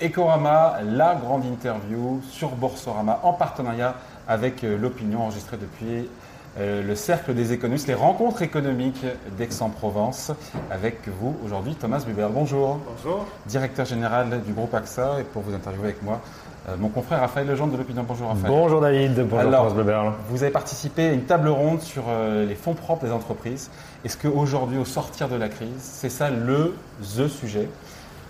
Ecorama, la grande interview sur Boursorama en partenariat avec euh, l'opinion enregistrée depuis euh, le Cercle des économistes, les rencontres économiques d'Aix-en-Provence. Avec vous aujourd'hui, Thomas Buber. Bonjour. Bonjour. Directeur général du groupe AXA. Et pour vous interviewer avec moi, euh, mon confrère Raphaël Legendre de l'Opinion. Bonjour Raphaël. Bonjour David. Bonjour Alors, Thomas. Vous avez participé à une table ronde sur les fonds propres des entreprises. Est-ce qu'aujourd'hui, au sortir de la crise, c'est ça le the sujet?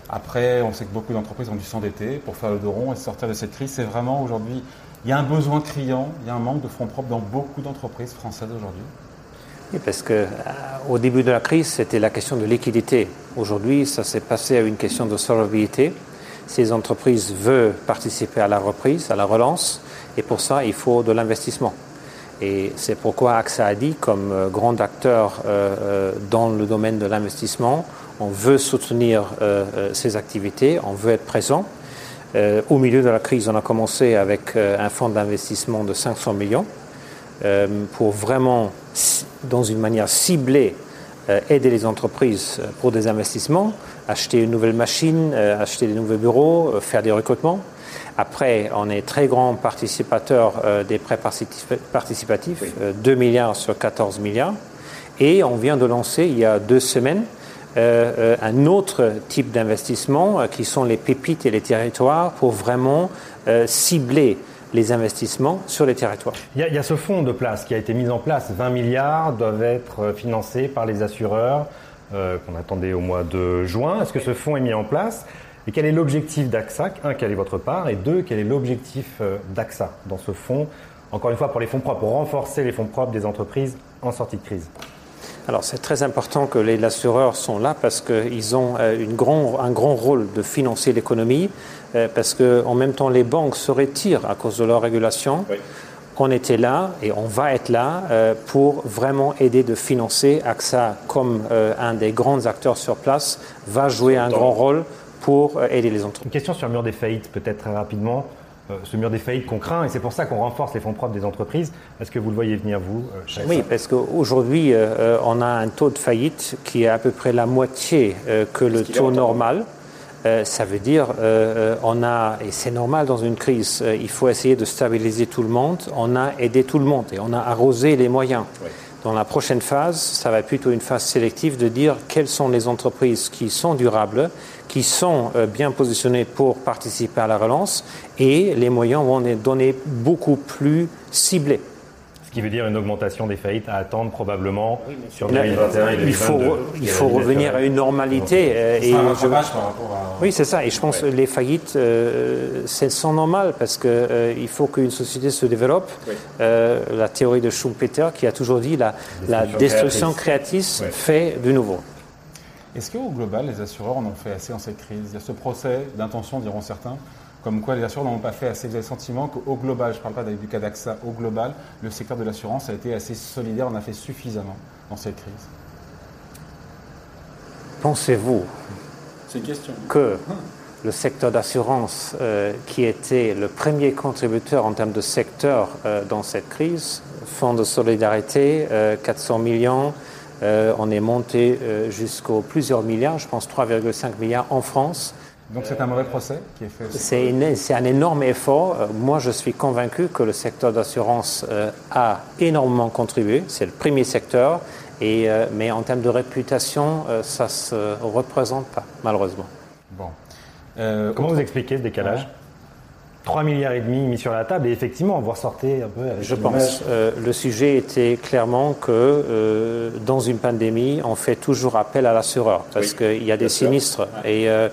Après, on sait que beaucoup d'entreprises ont dû s'endetter pour faire le dos rond et sortir de cette crise. C'est vraiment aujourd'hui, il y a un besoin criant, il y a un manque de fonds propres dans beaucoup d'entreprises françaises aujourd'hui. Oui, parce que euh, au début de la crise, c'était la question de liquidité. Aujourd'hui, ça s'est passé à une question de solvabilité. Ces entreprises veulent participer à la reprise, à la relance, et pour ça, il faut de l'investissement. Et c'est pourquoi AXA a dit, comme euh, grand acteur euh, dans le domaine de l'investissement, on veut soutenir euh, euh, ces activités, on veut être présent. Euh, au milieu de la crise, on a commencé avec un fonds d'investissement de 500 millions pour vraiment, dans une manière ciblée, aider les entreprises pour des investissements, acheter une nouvelle machine, acheter des nouveaux bureaux, faire des recrutements. Après, on est très grand participateur des prêts participatifs, 2 milliards sur 14 milliards. Et on vient de lancer il y a deux semaines euh, euh, un autre type d'investissement euh, qui sont les pépites et les territoires pour vraiment cibler les investissements sur les territoires. Il y, a, ce fonds de place qui a été mis en place. 20 milliards doivent être financés par les assureurs qu'on attendait au mois de juin. Est-ce que ce fonds est mis en place? Et quel est l'objectif d'AXA? Un, quelle est votre part? Et deux, quel est l'objectif d'AXA dans ce fonds? Encore une fois, pour les fonds propres, pour renforcer les fonds propres des entreprises en sortie de crise. Alors c'est très important que les assureurs sont là parce qu'ils ont euh, une grand, un grand rôle de financer l'économie, euh, parce qu'en même temps les banques se retirent à cause de leur régulation. On était là et on va être là euh, pour vraiment aider de financer. AXA, comme un des grands acteurs sur place, va jouer un grand rôle pour aider les entreprises. Une question sur le mur des faillites, peut-être très rapidement. Euh, ce mur des faillites qu'on craint, et c'est pour ça qu'on renforce les fonds propres des entreprises. Est-ce que vous le voyez venir, vous euh, Oui, parce qu'aujourd'hui, euh, on a un taux de faillite qui est à peu près la moitié que le taux normal. ça veut dire, on a, et c'est normal dans une crise, il faut essayer de stabiliser tout le monde. On a aidé tout le monde et on a arrosé les moyens. Dans la prochaine phase, ça va être plutôt une phase sélective de dire quelles sont les entreprises qui sont durables, qui sont euh, bien positionnées pour participer à la relance et les moyens vont être donnés beaucoup plus ciblés. Ce qui veut dire une augmentation des faillites à attendre probablement sur 2021 et 2022. Il faut, il faut revenir à une normalité. Euh, et je... par rapport à... Oui, c'est ça. Et je pense que les faillites, euh, c'est sont normales parce qu'il euh, il faut qu'une société se développe. la théorie de Schumpeter qui a toujours dit la, la destruction créatrice, fait du nouveau. Est-ce qu'au global, les assureurs en ont fait assez en cette crise? Il y a ce procès d'intention, diront certains, comme quoi les assureurs n'ont pas fait assez. Vous avez le sentiment qu'au global, je ne parle pas du cas d'AXA, au global, le secteur de l'assurance a été assez solidaire, on a fait suffisamment dans cette crise Pensez-vous que le secteur d'assurance, euh, qui était le premier contributeur en termes de secteur euh, dans cette crise, fonds de solidarité, 400 euh, millions, on est monté jusqu'aux plusieurs milliards, je pense 3,5 milliards en France, donc c'est un mauvais procès qui est fait C'est un énorme effort. Euh, moi, je suis convaincu que le secteur d'assurance euh, a énormément contribué. C'est le premier secteur. Et, euh, mais en termes de réputation, ça ne se représente pas, malheureusement. Bon. Comment vous expliquez ce décalage 3 milliards et demi mis sur la table et effectivement vous ressortez un peu avec Je pense. le sujet était clairement que dans une pandémie, on fait toujours appel à l'assureur parce qu'il y a des sinistres. Et euh,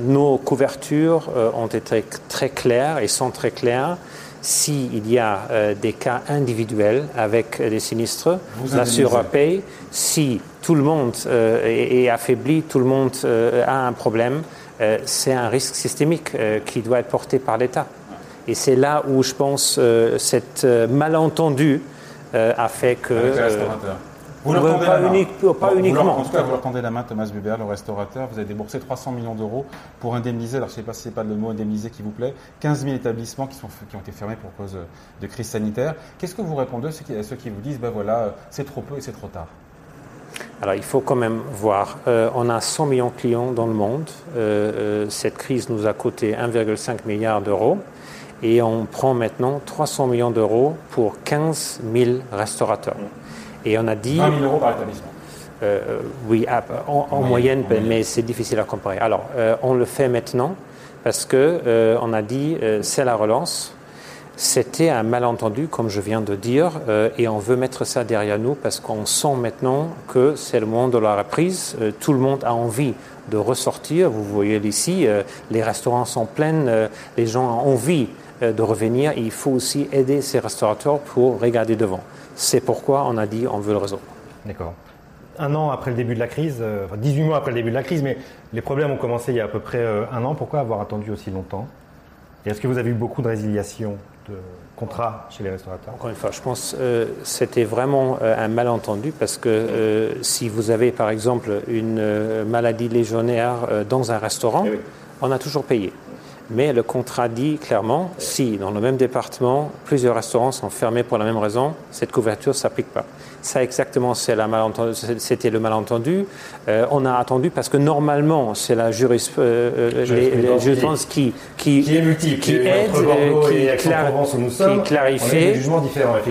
nos couvertures euh, ont été très claires et sont très claires. S'il y a euh, des cas individuels avec des sinistres, l'assureur paye. Si tout le monde est, affaibli, tout le monde a un problème, c'est un risque systémique qui doit être porté par l'État. Et c'est là où je pense cet malentendu a fait que. Vous leur tendez pas, unique, pas uniquement. en tout cas, vous leur tendez la main, Thomas Buber, le restaurateur. Vous avez déboursé 300 millions d'euros pour indemniser, alors je ne sais pas si c'est pas le mot indemniser qui vous plaît, 15 000 établissements qui, sont, qui ont été fermés pour cause de crise sanitaire. Qu'est-ce que vous répondez à ceux qui, vous disent, ben voilà, c'est trop peu et c'est trop tard? Alors il faut quand même voir, euh, on a 100 millions de clients dans le monde, euh, euh, cette crise nous a coûté 1,5 milliard d'euros et on prend maintenant 300 millions d'euros pour 15 000 restaurateurs. Et on a dit... 20 000 euros par établissement. Euh, oui, à- en, en moyenne, mais c'est difficile à comparer. Alors, euh, on le fait maintenant parce que euh, on a dit euh, c'est la relance. C'était un malentendu, comme je viens de dire, euh, et on veut mettre ça derrière nous parce qu'on sent maintenant que c'est le moment de la reprise. Euh, tout le monde a envie de ressortir. Vous voyez ici, euh, les restaurants sont pleins, euh, les gens ont envie euh, de revenir. Et il faut aussi aider ces restaurateurs pour regarder devant. C'est pourquoi on a dit on veut le réseau. D'accord. Un an après le début de la crise, euh, enfin 18 mois après le début de la crise, mais les problèmes ont commencé il y a à peu près euh, un an. Pourquoi avoir attendu aussi longtemps? Et est-ce que vous avez eu beaucoup de résiliation de contrats chez les restaurateurs? Encore une fois, je pense que euh, c'était vraiment euh, un malentendu parce que euh, si vous avez par exemple une maladie légionnaire dans un restaurant, Eh oui. on a toujours payé. Mais le contrat dit clairement, si dans le même département, plusieurs restaurants sont fermés pour la même raison, cette couverture ne s'applique pas. Ça exactement, c'est la malentendu- c'était le malentendu. Euh, on a attendu parce que normalement, c'est la juris, euh, euh, Jurisprudence jurisprudence qui, qui, Qui est multiple, qui aide, euh, qui, et nous sommes, clarifie.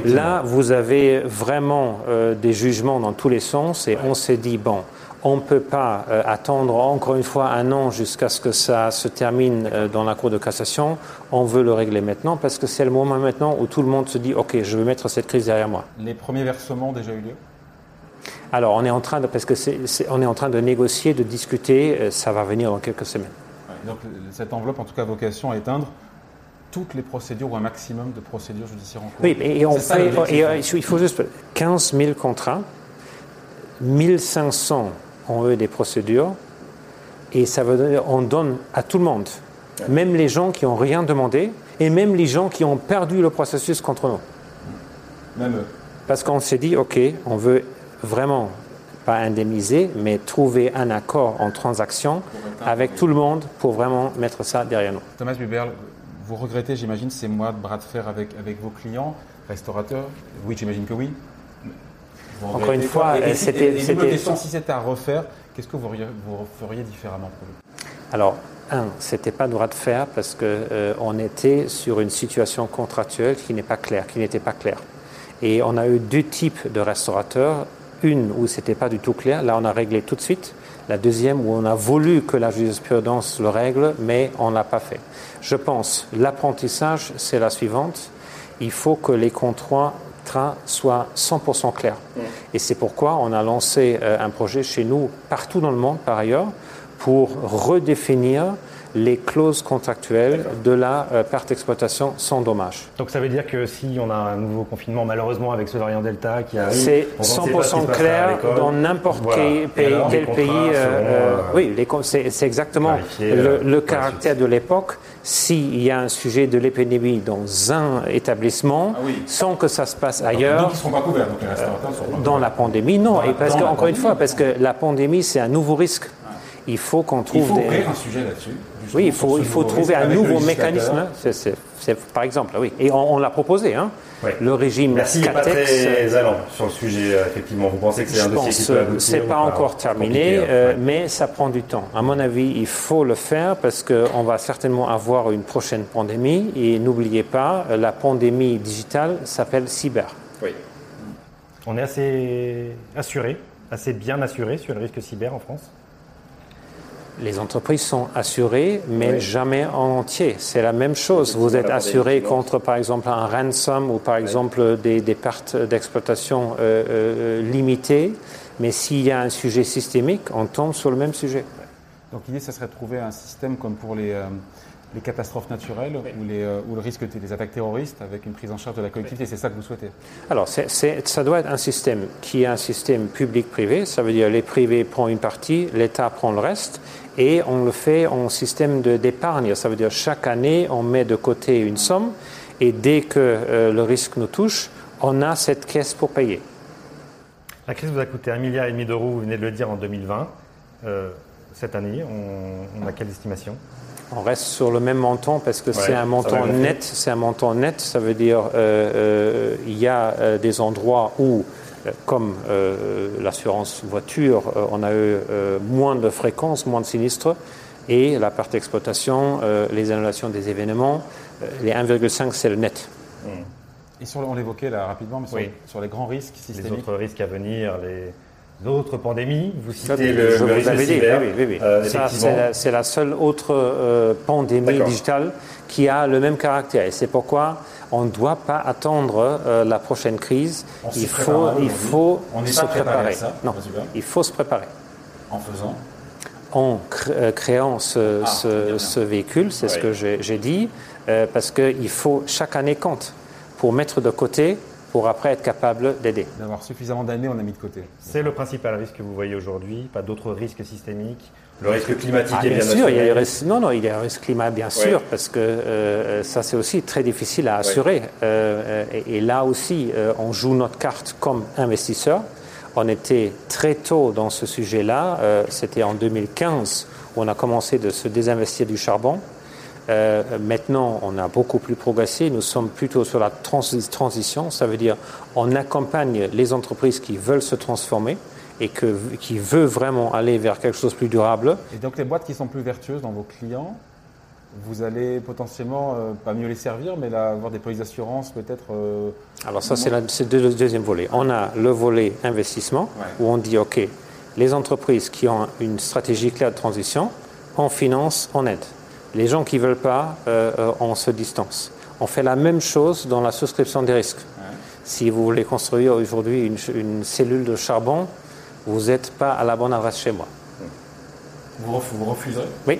Là, vous avez vraiment euh, des jugements dans tous les sens et on s'est dit, bon, on ne peut pas euh, attendre encore une fois un an jusqu'à ce que ça se termine euh, dans la Cour de cassation. On veut le régler maintenant parce que c'est le moment maintenant où tout le monde se dit, OK, je veux mettre cette crise derrière moi. Les premiers versements ont déjà eu lieu? Alors, on est en train de, parce que on est en train de négocier, de discuter, euh, ça va venir dans quelques semaines. Ouais, Donc cette enveloppe, en tout cas, a vocation à éteindre toutes les procédures ou un maximum de procédures judiciaires en cours. Oui, et on fait, et, hein. il faut juste 15 000 contrats, 1500 ont eu des procédures, et ça veut dire on donne à tout le monde, même les gens qui n'ont rien demandé, et même les gens qui ont perdu le processus contre nous. Même eux. Parce qu'on s'est dit, OK, on veut vraiment pas indemniser, mais trouver un accord en transaction avec tout le monde pour vraiment mettre ça derrière nous. Thomas Buberl, vous regrettez, j'imagine, ces mois de bras de fer avec, avec vos clients, restaurateurs? Oui, j'imagine que oui. Encore une fois, euh, c'était- si c'était à refaire, qu'est-ce que vous, feriez- vous feriez différemment pour vous Alors, un, c'était pas droit de fer parce que euh, on était sur une situation contractuelle qui n'est pas claire, qui n'était pas claire. Et on a eu deux types de restaurateurs. Une où c'était pas du tout clair, là on a réglé tout de suite. La deuxième où on a voulu que la jurisprudence le règle, mais on l'a pas fait. Je pense l'apprentissage, c'est la suivante. Il faut que les contrats soient 100% clairs. Et c'est pourquoi on a lancé euh, un projet chez nous, partout dans le monde par ailleurs, pour redéfinir les clauses contractuelles de la euh, perte d'exploitation sans dommage. Donc ça veut dire que si on a un nouveau confinement, malheureusement avec ce variant Delta qui arrive, C'est on ne sait pas ce qui 100% se passera à clair dans n'importe Voilà. quel pays. alors, quel euh, euh, euh, oui, c'est c'est exactement le, euh, le caractère de l'époque. S'il y a un sujet de l'épidémie dans un établissement, Ah oui. sans que ça se passe Donc, ailleurs, ils ne seront pas couverts, donc pas dans la pandémie, non. Dans la- Et parce dans que, la encore une fois, parce que la pandémie, c'est un nouveau risque. Il faut qu'on Il trouve faut des. ouvrir un sujet là-dessus. Oui, il faut, il faut nouveau trouver un avec le nouveau législateur. mécanisme. C'est- c'est- c'est- par exemple, oui. Et on, on l'a proposé, hein. Ouais. Le régime Merci, il n'est pas Catex. très allant sur le sujet, euh, effectivement. Vous pensez que c'est un dossier qui peut que aboutir c'est ou pas encore terminé, hein. euh, Ouais. mais ça prend du temps. À mon avis, il faut le faire parce qu'on va certainement avoir une prochaine pandémie. Et n'oubliez pas, euh, la pandémie digitale s'appelle cyber. Oui. On est assez assuré, assez bien assuré sur le risque cyber en France Les entreprises sont assurées, mais Oui. jamais en entier. C'est la même chose. Vous êtes assuré contre, par exemple, un ransom ou, par exemple, des, des pertes d'exploitation euh, euh, limitées. Mais s'il y a un sujet systémique, on tombe sur le même sujet. Donc l'idée, ça serait de trouver un système comme pour les, euh, les catastrophes naturelles ou, les, euh, ou le risque des attaques terroristes avec une prise en charge de la collectivité. C'est ça que vous souhaitez? Alors, ça doit être un système qui est un système public-privé. Ça veut dire les privés prennent une partie, l'État prend le reste. Et on le fait en système d'épargne. Ça veut dire chaque année, on met de côté une somme. Et dès que euh, le risque nous touche, on a cette caisse pour payer. La crise vous a coûté un milliard et demi d'euros, vous venez de le dire, en 2020. Euh, cette année, on, on a quelle estimation? On reste sur le même montant parce que Ouais, c'est un montant net. C'est un montant net. Ça veut dire euh, euh, il y a euh, des endroits où comme l'assurance voiture, on a eu moins de fréquences, moins de sinistres, et la partie exploitation, les annulations des événements, les 1,5 c'est le net. Mmh. Et sur, on l'évoquait là rapidement, mais sur, les grands risques systémiques. Les autres risques à venir, les autres pandémies. Vous citez le, je risque vous cyber. Oui, oui, oui. Euh, c'est la, seule autre euh, pandémie digitale qui a le même caractère. Et c'est pourquoi on ne doit pas attendre euh, la prochaine crise. il faut, il faut se préparer. Ça, non, il faut se préparer. En faisant en créant ce, ah, ce, ce véhicule, c'est ce que j'ai dit, parce qu'il faut chaque année compte pour mettre de côté pour après être capable d'aider. D'avoir suffisamment d'années, on a mis de côté. C'est le principal risque que vous voyez aujourd'hui, pas d'autres risques systémiques le risque climatique ah, est bien, sûr, il y a risque, non, non, il y a un risque climat bien sûr, parce que euh, ça c'est aussi très difficile à assurer. Euh, et, là aussi, euh, on joue notre carte comme investisseur. On était très tôt dans ce sujet-là. C'était en 2015 où on a commencé de se désinvestir du charbon. Euh, maintenant, on a beaucoup plus progressé. Nous sommes plutôt sur la transition. Ça veut dire on accompagne les entreprises qui veulent se transformer et que, qui veulent vraiment aller vers quelque chose de plus durable. Et donc les boîtes qui sont plus vertueuses dans vos clients, vous allez potentiellement euh, pas mieux les servir, mais avoir des polices d'assurance peut-être. Euh, Alors ça, c'est le deuxième volet. On a le volet investissement où on dit ok, les entreprises qui ont une stratégie claire de transition, on finance, on aide. Les gens qui ne veulent pas, euh, euh, on se distance. On fait la même chose dans la souscription des risques. Si vous voulez construire aujourd'hui une, cellule de charbon, vous n'êtes pas à la bonne adresse chez moi. Vous, refuserez? Oui.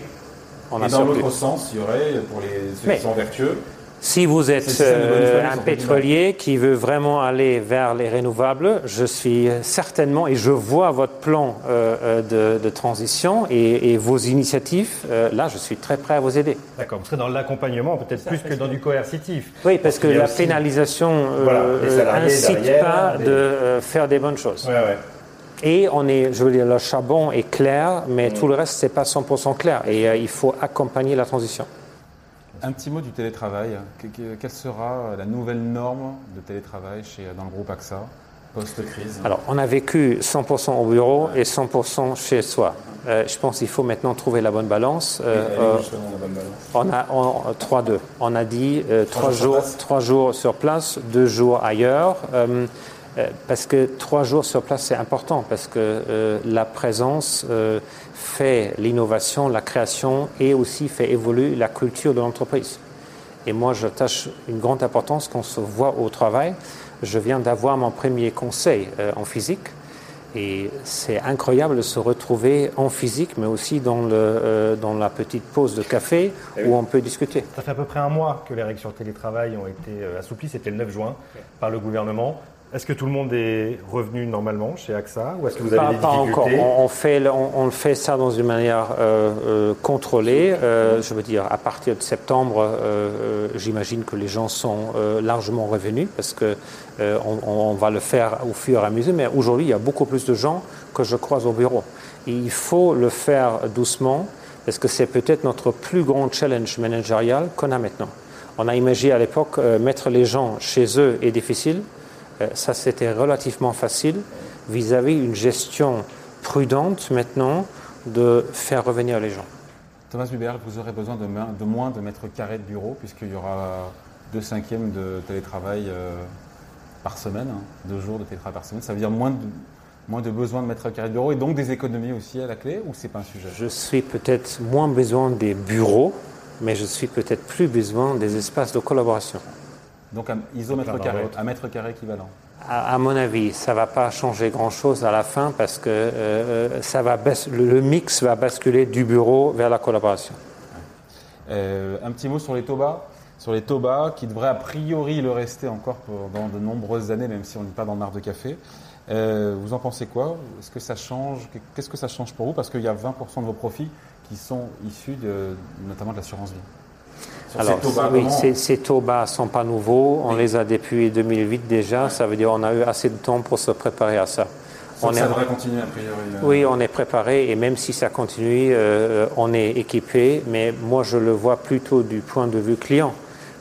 On Et dans l'autre sens, il y aurait, pour les, ceux qui sont vertueux, si vous êtes euh, un pétrolier qui veut vraiment aller vers les renouvelables, je suis certainement, et je vois votre plan euh, euh, de, transition et, vos initiatives, là, je suis très prêt à vous aider. D'accord, vous serez dans l'accompagnement, peut-être plus que dans du coercitif. Oui, parce, que la pénalisation n'incite pas de faire des bonnes choses. Et on est, je veux dire, le charbon est clair, mais mm. tout le reste, c'est pas 100% clair. Et il faut accompagner la transition. Un petit mot du télétravail. Quelle sera la nouvelle norme de télétravail chez, dans le groupe AXA post-crise? Alors, on a vécu 100% au bureau et 100% chez soi. Euh, je pense qu'il faut maintenant trouver la bonne balance. Euh, euh, on a 3-2. On a dit 3 jours, jours, jours sur place, 2 jours ailleurs. Parce que 3 jours sur place, c'est important, parce que la présence fait l'innovation, la création et aussi fait évoluer la culture de l'entreprise. Et moi, j'attache une grande importance qu'on se voit au travail. Je viens d'avoir mon premier conseil euh, en physique. Et c'est incroyable de se retrouver en physique, mais aussi dans, le, euh, dans la petite pause de café eh où on peut discuter. Ça fait à peu près un mois que les règles sur le télétravail ont été euh, assouplies, c'était le 9 juin, par le gouvernement. Est-ce que tout le monde est revenu normalement chez AXA ou est-ce que vous avez des pas encore. On, fait, on, fait ça dans une manière euh, euh, contrôlée. Euh, je veux dire, à partir de septembre, j'imagine que les gens sont largement revenus parce que on, va le faire au fur et à mesure. Mais aujourd'hui, il y a beaucoup plus de gens que je croise au bureau. il faut le faire doucement parce que c'est peut-être notre plus grand challenge managérial qu'on a maintenant. On a imaginé à l'époque mettre les gens chez eux est difficile. Euh, ça c'était relativement facile vis-à-vis une gestion prudente maintenant de faire revenir les gens. Thomas Hubert, vous aurez besoin de, moins de mètres carrés de bureau puisqu'il y aura deux cinquièmes de télétravail euh, par semaine, hein, deux jours de télétravail par semaine. Ça veut dire moins de, moins de besoin de mètres carrés de bureau et donc des économies aussi à la clé ou c'est pas un sujet? Je suis peut-être moins besoin des bureaux, mais je suis peut-être plus besoin des espaces de collaboration. Donc un isomètre carré, un mètre carré équivalent. À, mon avis, ça ne va pas changer grand-chose à la fin parce que euh, euh, ça va le, mix va basculer du bureau vers la collaboration. Euh, un petit mot sur les TOBA sur les TOBA qui devraient a priori le rester encore pendant de nombreuses années, même si on n'est pas dans le de café. vous en pensez quoi? Est-ce que ça change? Qu'est-ce que ça change pour vous? Parce qu'il y a 20% de vos profits qui sont issus de, notamment de l'assurance vie. Alors, ces taux bas ne sont pas nouveaux. On les a depuis 2008 déjà. Ça veut dire qu'on a eu assez de temps pour se préparer à ça. On ça devrait continuer a priori. Euh. Oui, on est préparé et même si ça continue, euh, on est équipé. Mais moi, je le vois plutôt du point de vue client.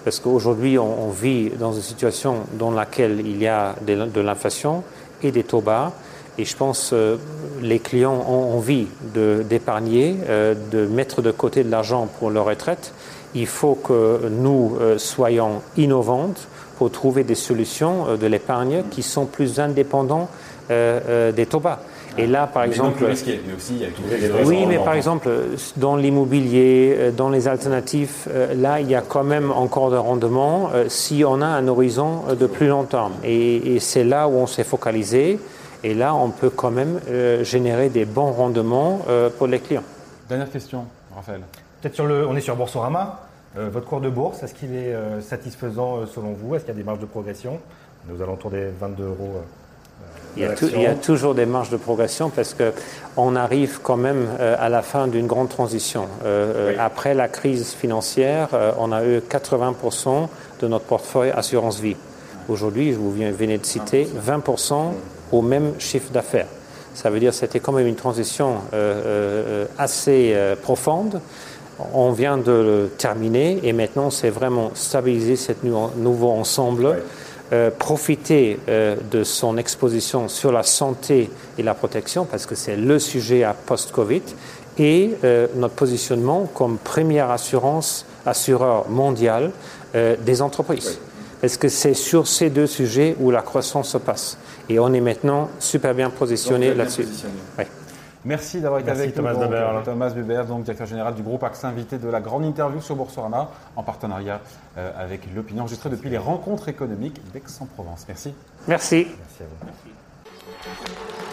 Parce qu'aujourd'hui, on, vit dans une situation dans laquelle il y a de, l'inflation et des taux bas. Et je pense que les clients ont envie d'épargner, de, mettre de côté de l'argent pour leur retraite. Il faut que nous soyons innovantes pour trouver des solutions de l'épargne qui sont plus indépendantes des taux bas. Et là, par exemple. mais aussi Oui, mais par exemple, dans l'immobilier, euh, dans les alternatives, euh, là, il y a quand même encore de rendement euh, si on a un horizon de plus long terme. Et, c'est là où on s'est focalisé. Et là, on peut quand même générer des bons rendements pour les clients. Dernière question, Raphaël. Peut-être sur le, on est sur Boursorama. votre cours de bourse, est-ce qu'il est satisfaisant selon vous? Est-ce qu'il y a des marges de progression? On est aux alentours des 22 euros il y, a toujours des marges de progression parce qu'on arrive quand même euh, à la fin d'une grande transition. Euh, euh, après la crise financière, on a eu 80% de notre portefeuille assurance vie. Aujourd'hui, je vous venez de citer 20% au même chiffre d'affaires. Ça veut dire que c'était quand même une transition assez profonde. On vient de le terminer et maintenant c'est vraiment stabiliser ce nouveau ensemble. Euh, profiter euh, de son exposition sur la santé et la protection, parce que c'est le sujet à post-Covid, et euh, notre positionnement comme première assurance, assureur mondial des entreprises. Parce que c'est sur ces deux sujets où la croissance se passe. Et on est maintenant super bien positionné là-dessus. Merci d'avoir été avec Thomas nous. Thomas Buber, donc directeur général du groupe AXA, invité de la grande interview sur Boursorama, en partenariat euh, avec l'opinion enregistrée depuis les rencontres économiques d'Aix-en-Provence. Merci. Merci. Merci à vous. Merci.